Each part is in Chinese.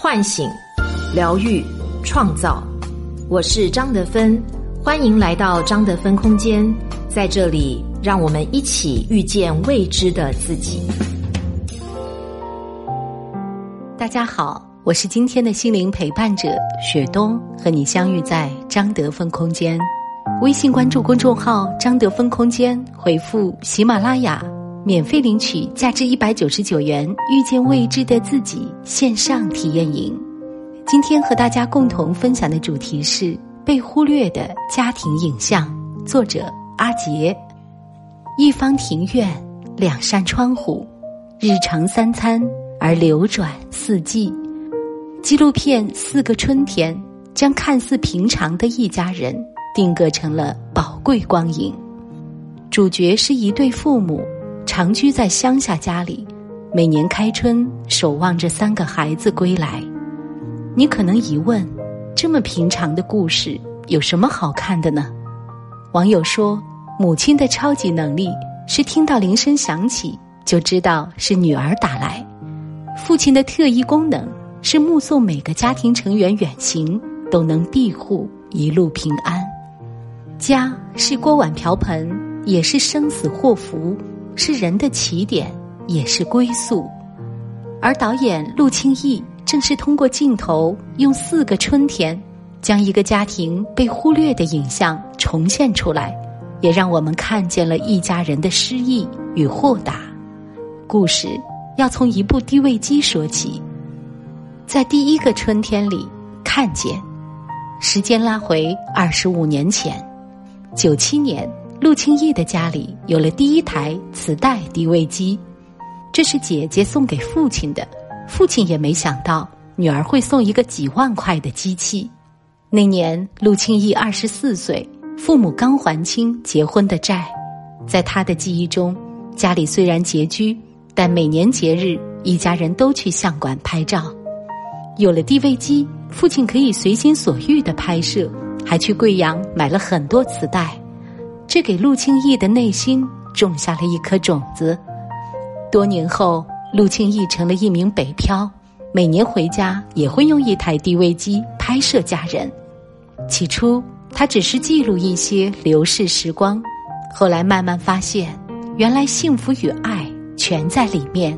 唤醒、疗愈、创造。我是张德芬，欢迎来到张德芬空间。在这里，让我们一起遇见未知的自己。大家好，我是今天的心灵陪伴者雪冬，和你相遇在张德芬空间。微信关注公众号“张德芬空间”，回复“喜马拉雅”。免费领取价值一百九十九元《遇见未知的自己》线上体验营。今天和大家共同分享的主题是被忽略的家庭影像。作者阿杰。一方庭院，两扇窗户，日常三餐而流转四季。纪录片《四个春天》将看似平常的一家人定格成了宝贵光影。主角是一对父母。长居在乡下家里，每年开春守望着三个孩子归来。你可能疑问：这么平常的故事有什么好看的呢？网友说，母亲的超级能力是听到铃声响起就知道是女儿打来；父亲的特异功能是目送每个家庭成员远行都能庇护一路平安。家是锅碗瓢盆，也是生死祸福。是人的起点，也是归宿。而导演陆清义正是通过镜头，用四个春天，将一个家庭被忽略的影像重现出来，也让我们看见了一家人的失意与豁达。故事要从一部低位机说起，在第一个春天里看见，时间拉回二十五年前，九七年。陆清义的家里有了第一台磁带低位机，这是姐姐送给父亲的。父亲也没想到女儿会送一个几万块的机器。那年陆清义二十四岁，父母刚还清结婚的债。在他的记忆中，家里虽然拮据，但每年节日一家人都去相馆拍照。有了 DV 机，父亲可以随心所欲的拍摄，还去贵阳买了很多磁带。这给陆清义的内心种下了一颗种子。多年后，陆清义成了一名北漂，每年回家也会用一台 DV 机拍摄家人。起初，他只是记录一些流逝时光，后来慢慢发现，原来幸福与爱全在里面。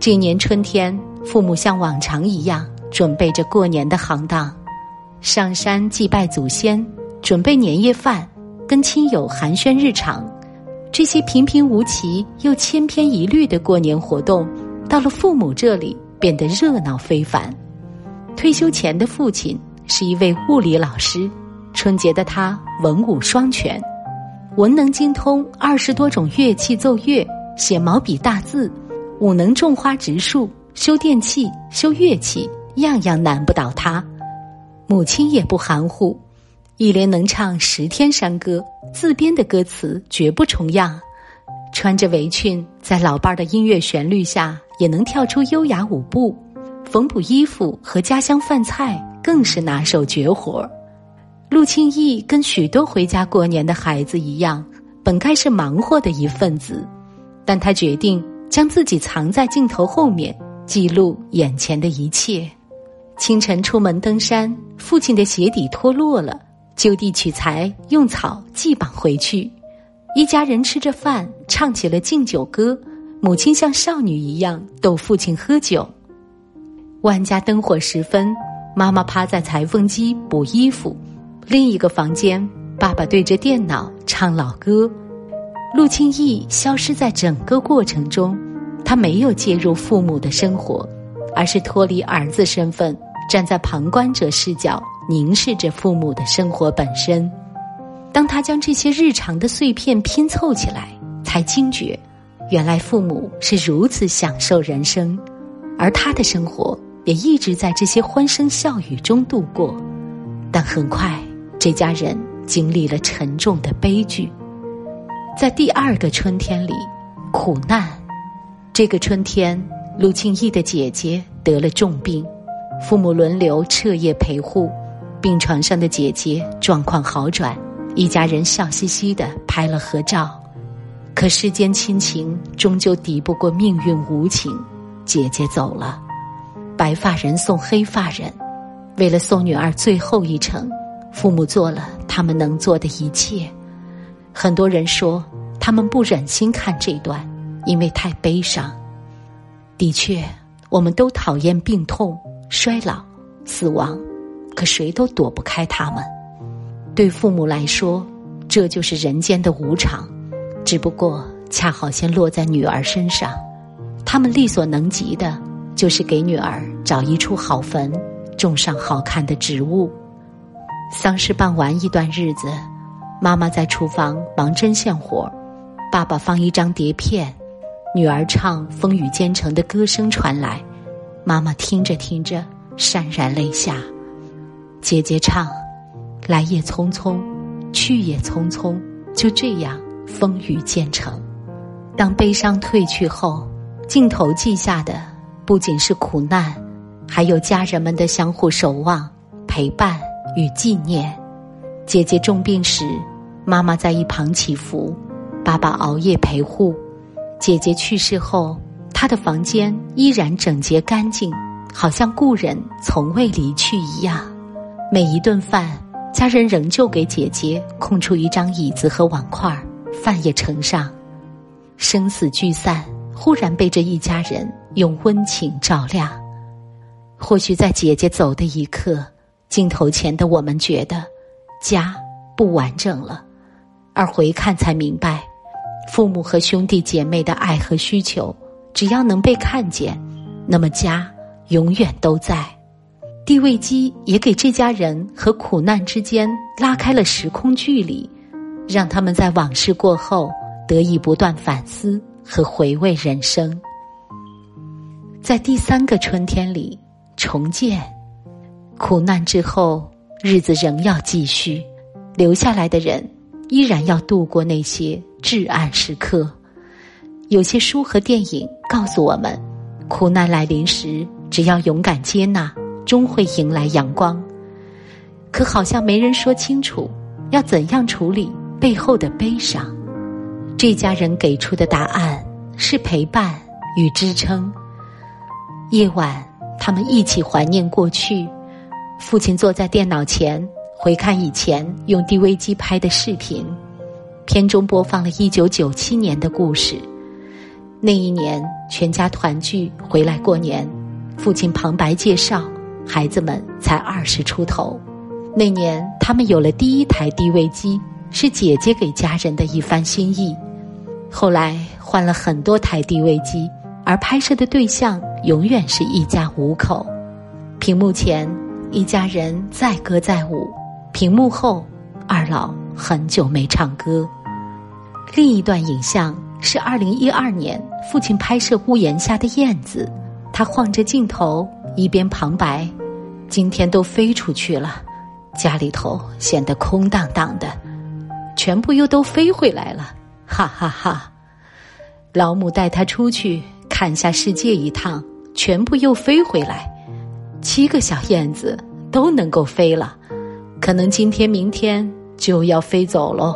这年春天，父母像往常一样准备着过年的行当，上山祭拜祖先，准备年夜饭。跟亲友寒暄日常，这些平平无奇又千篇一律的过年活动，到了父母这里变得热闹非凡。退休前的父亲是一位物理老师，春节的他文武双全，文能精通二十多种乐器奏乐，写毛笔大字，武能种花植树，修电器修乐器，样样难不倒他。母亲也不含糊。一连能唱十天山歌，自编的歌词绝不重样。穿着围裙，在老伴儿的音乐旋律下，也能跳出优雅舞步。缝补衣服和家乡饭菜更是拿手绝活。陆庆义跟许多回家过年的孩子一样，本该是忙活的一份子，但他决定将自己藏在镜头后面，记录眼前的一切。清晨出门登山，父亲的鞋底脱落了。就地取材，用草系绑回去。一家人吃着饭，唱起了敬酒歌。母亲像少女一样逗父亲喝酒。万家灯火时分，妈妈趴在裁缝机补衣服。另一个房间，爸爸对着电脑唱老歌。陆清义消失在整个过程中，他没有介入父母的生活，而是脱离儿子身份，站在旁观者视角。凝视着父母的生活本身，当他将这些日常的碎片拼凑起来，才惊觉，原来父母是如此享受人生，而他的生活也一直在这些欢声笑语中度过。但很快，这家人经历了沉重的悲剧，在第二个春天里，苦难。这个春天，陆庆义的姐姐得了重病，父母轮流彻夜陪护。病床上的姐姐状况好转，一家人笑嘻嘻的拍了合照。可世间亲情终究抵不过命运无情，姐姐走了。白发人送黑发人。为了送女儿最后一程，父母做了他们能做的一切。很多人说他们不忍心看这段，因为太悲伤。的确，我们都讨厌病痛、衰老、死亡，可谁都躲不开他们。对父母来说，这就是人间的无常。只不过恰好先落在女儿身上，他们力所能及的，就是给女儿找一处好坟。种上好看的植物。丧事办完一段日子，妈妈在厨房忙针线活爸爸放一张碟片，女儿唱《风雨兼程》的歌声传来，妈妈听着听着潸然泪下。姐姐唱：“来也匆匆，去也匆匆，就这样风雨兼程。”当悲伤褪去后，镜头记下的不仅是苦难。还有家人们的相互守望、陪伴与纪念。姐姐重病时，妈妈在一旁祈福，爸爸熬夜陪护。姐姐去世后，她的房间依然整洁干净，好像故人从未离去一样。每一顿饭，家人仍旧给姐姐空出一张椅子和碗筷，饭也盛上。生死聚散，忽然被这一家人用温情照亮。或许在姐姐走的一刻，镜头前的我们觉得家不完整了，而回看才明白，父母和兄弟姐妹的爱和需求，只要能被看见，那么家永远都在。地位机也给这家人和苦难之间拉开了时空距离，让他们在往事过后得以不断反思和回味人生。在第三个春天里。重建，苦难之后，日子仍要继续。留下来的人，依然要度过那些至暗时刻。有些书和电影告诉我们，苦难来临时，只要勇敢接纳，终会迎来阳光。可好像没人说清楚，要怎样处理背后的悲伤。这家人给出的答案是陪伴与支撑。夜晚。他们一起怀念过去，父亲坐在电脑前回看以前用 DV 机拍的视频，片中播放了一九九七年的故事。那一年，全家团聚回来过年，父亲旁白介绍，孩子们才二十出头。那年，他们有了第一台 DV 机，是姐姐给家人的一番心意。后来换了很多台 DV 机。而拍摄的对象永远是一家五口，屏幕前一家人载歌载舞，屏幕后二老很久没唱歌。另一段影像是二零一二年父亲拍摄屋檐下的燕子，他晃着镜头一边旁白：“今天都飞出去了，家里头显得空荡荡的，全部又都飞回来了，哈哈哈！老母带他出去。”看下世界一趟，全部又飞回来，七个小燕子都能够飞了，可能今天明天就要飞走喽。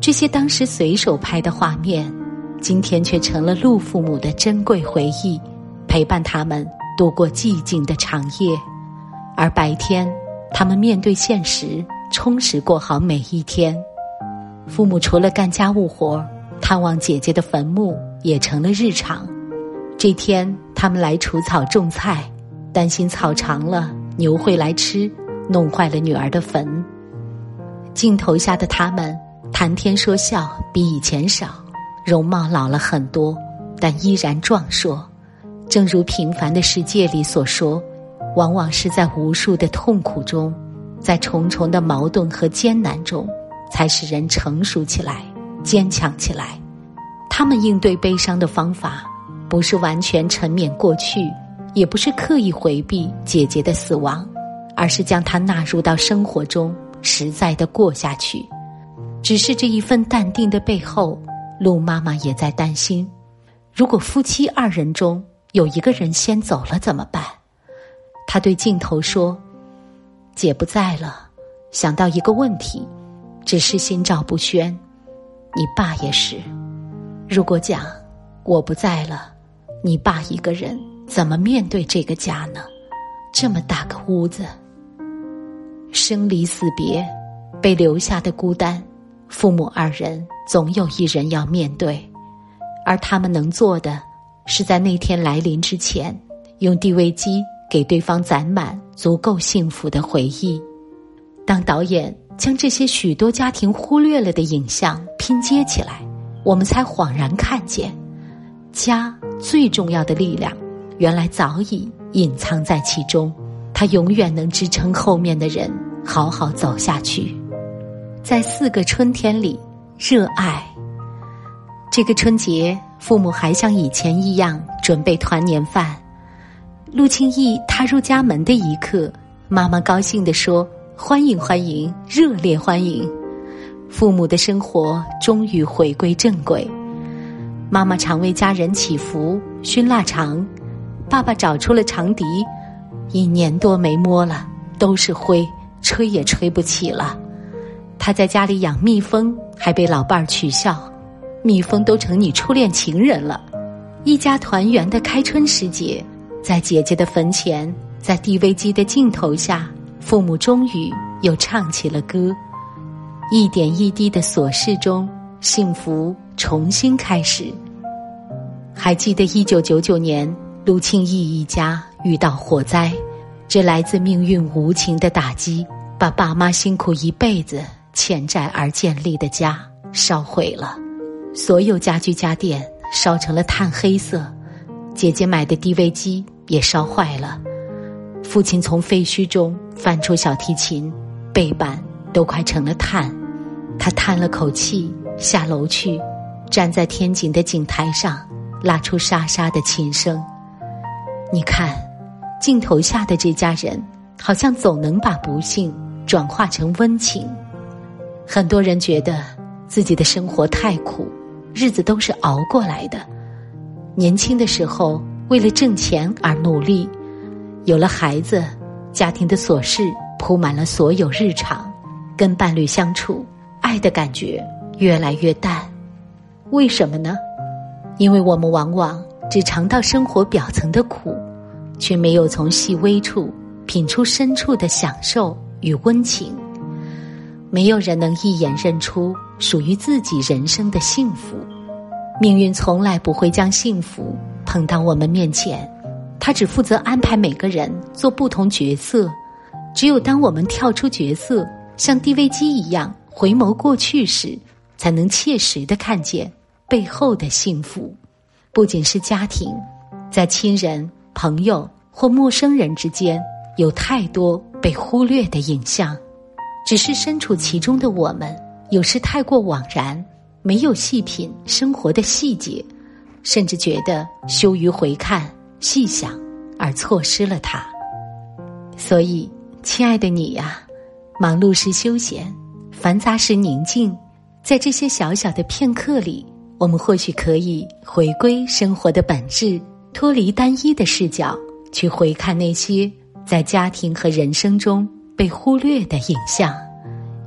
这些当时随手拍的画面，今天却成了陆父母的珍贵回忆，陪伴他们度过寂静的长夜。而白天，他们面对现实，充实过好每一天。父母除了干家务活，探望姐姐的坟墓。也成了日常。这天，他们来除草种菜，担心草长了牛会来吃，弄坏了女儿的坟。镜头下的他们谈天说笑，比以前少，容貌老了很多，但依然壮硕。正如平凡的世界里所说，往往是在无数的痛苦中，在重重的矛盾和艰难中，才使人成熟起来，坚强起来。他们应对悲伤的方法，不是完全沉湎过去，也不是刻意回避姐姐的死亡，而是将她纳入到生活中，实在的过下去。只是这一份淡定的背后，陆妈妈也在担心：如果夫妻二人中有一个人先走了怎么办？他对镜头说：“姐不在了，想到一个问题，只是心照不宣。你爸也是。”如果讲我不在了，你爸一个人怎么面对这个家呢？这么大个屋子，生离死别，被留下的孤单，父母二人总有一人要面对，而他们能做的，是在那天来临之前，用地位机给对方攒满足够幸福的回忆。当导演将这些许多家庭忽略了的影像拼接起来，我们才恍然看见，家最重要的力量。原来早已隐藏在其中，它永远能支撑后面的人好好走下去。在四个春天里，热爱。这个春节，父母还像以前一样准备团年饭。陆庆义踏入家门的一刻，妈妈高兴地说：“欢迎欢迎，热烈欢迎！”父母的生活终于回归正轨。妈妈常为家人祈福、熏腊肠。爸爸找出了长笛，一年多没摸了，都是灰，吹也吹不起了。他在家里养蜜蜂，还被老伴儿取笑：“蜜蜂都成你初恋情人了。”一家团圆的开春时节，在姐姐的坟前，在 DV 机的镜头下，父母终于又唱起了歌。一点一滴的琐事中，幸福重新开始。还记得一九九九年。陆庆义一家遇到火灾，这来自命运无情的打击，把爸妈辛苦一辈子、欠债而建立的家烧毁了，所有家具家电烧成了炭黑色，姐姐买的 DV 机也烧坏了，父亲从废墟中翻出小提琴，背板都快成了炭，他叹了口气，下楼去，站在天井的井台上，拉出沙沙的琴声。你看，镜头下的这家人，好像总能把不幸转化成温情。很多人觉得自己的生活太苦，日子都是熬过来的。年轻的时候为了挣钱而努力，有了孩子，家庭的琐事铺满了所有日常，跟伴侣相处，爱的感觉越来越淡。为什么呢？因为我们往往。只尝到生活表层的苦，却没有从细微处品出深处的享受与温情。没有人能一眼认出属于自己人生的幸福。命运从来不会将幸福捧到我们面前，他只负责安排每个人做不同角色。只有当我们跳出角色，像 DV 机一样回眸过去时，才能切实的看见背后的幸福。不仅是家庭，在亲人、朋友或陌生人之间，有太多被忽略的影像。只是身处其中的我们，有时太过惘然，没有细品生活的细节，甚至觉得羞于回看、细想，而错失了它。所以，亲爱的你呀，忙碌时休闲，繁杂时宁静，在这些小小的片刻里。我们或许可以回归生活的本质，脱离单一的视角，去回看那些在家庭和人生中被忽略的影像。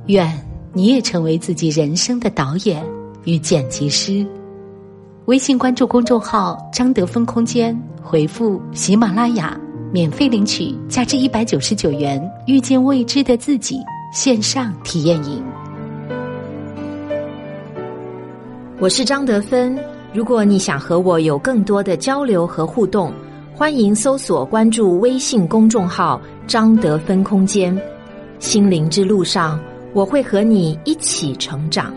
愿你也成为自己人生的导演与剪辑师。微信关注公众号“张德芬空间”，回复“喜马拉雅”，免费领取价值一百九十九元《遇见未知的自己》线上体验营。我是张德芬。如果你想和我有更多的交流和互动，欢迎搜索关注微信公众号“张德芬空间”。心灵之路上，我会和你一起成长。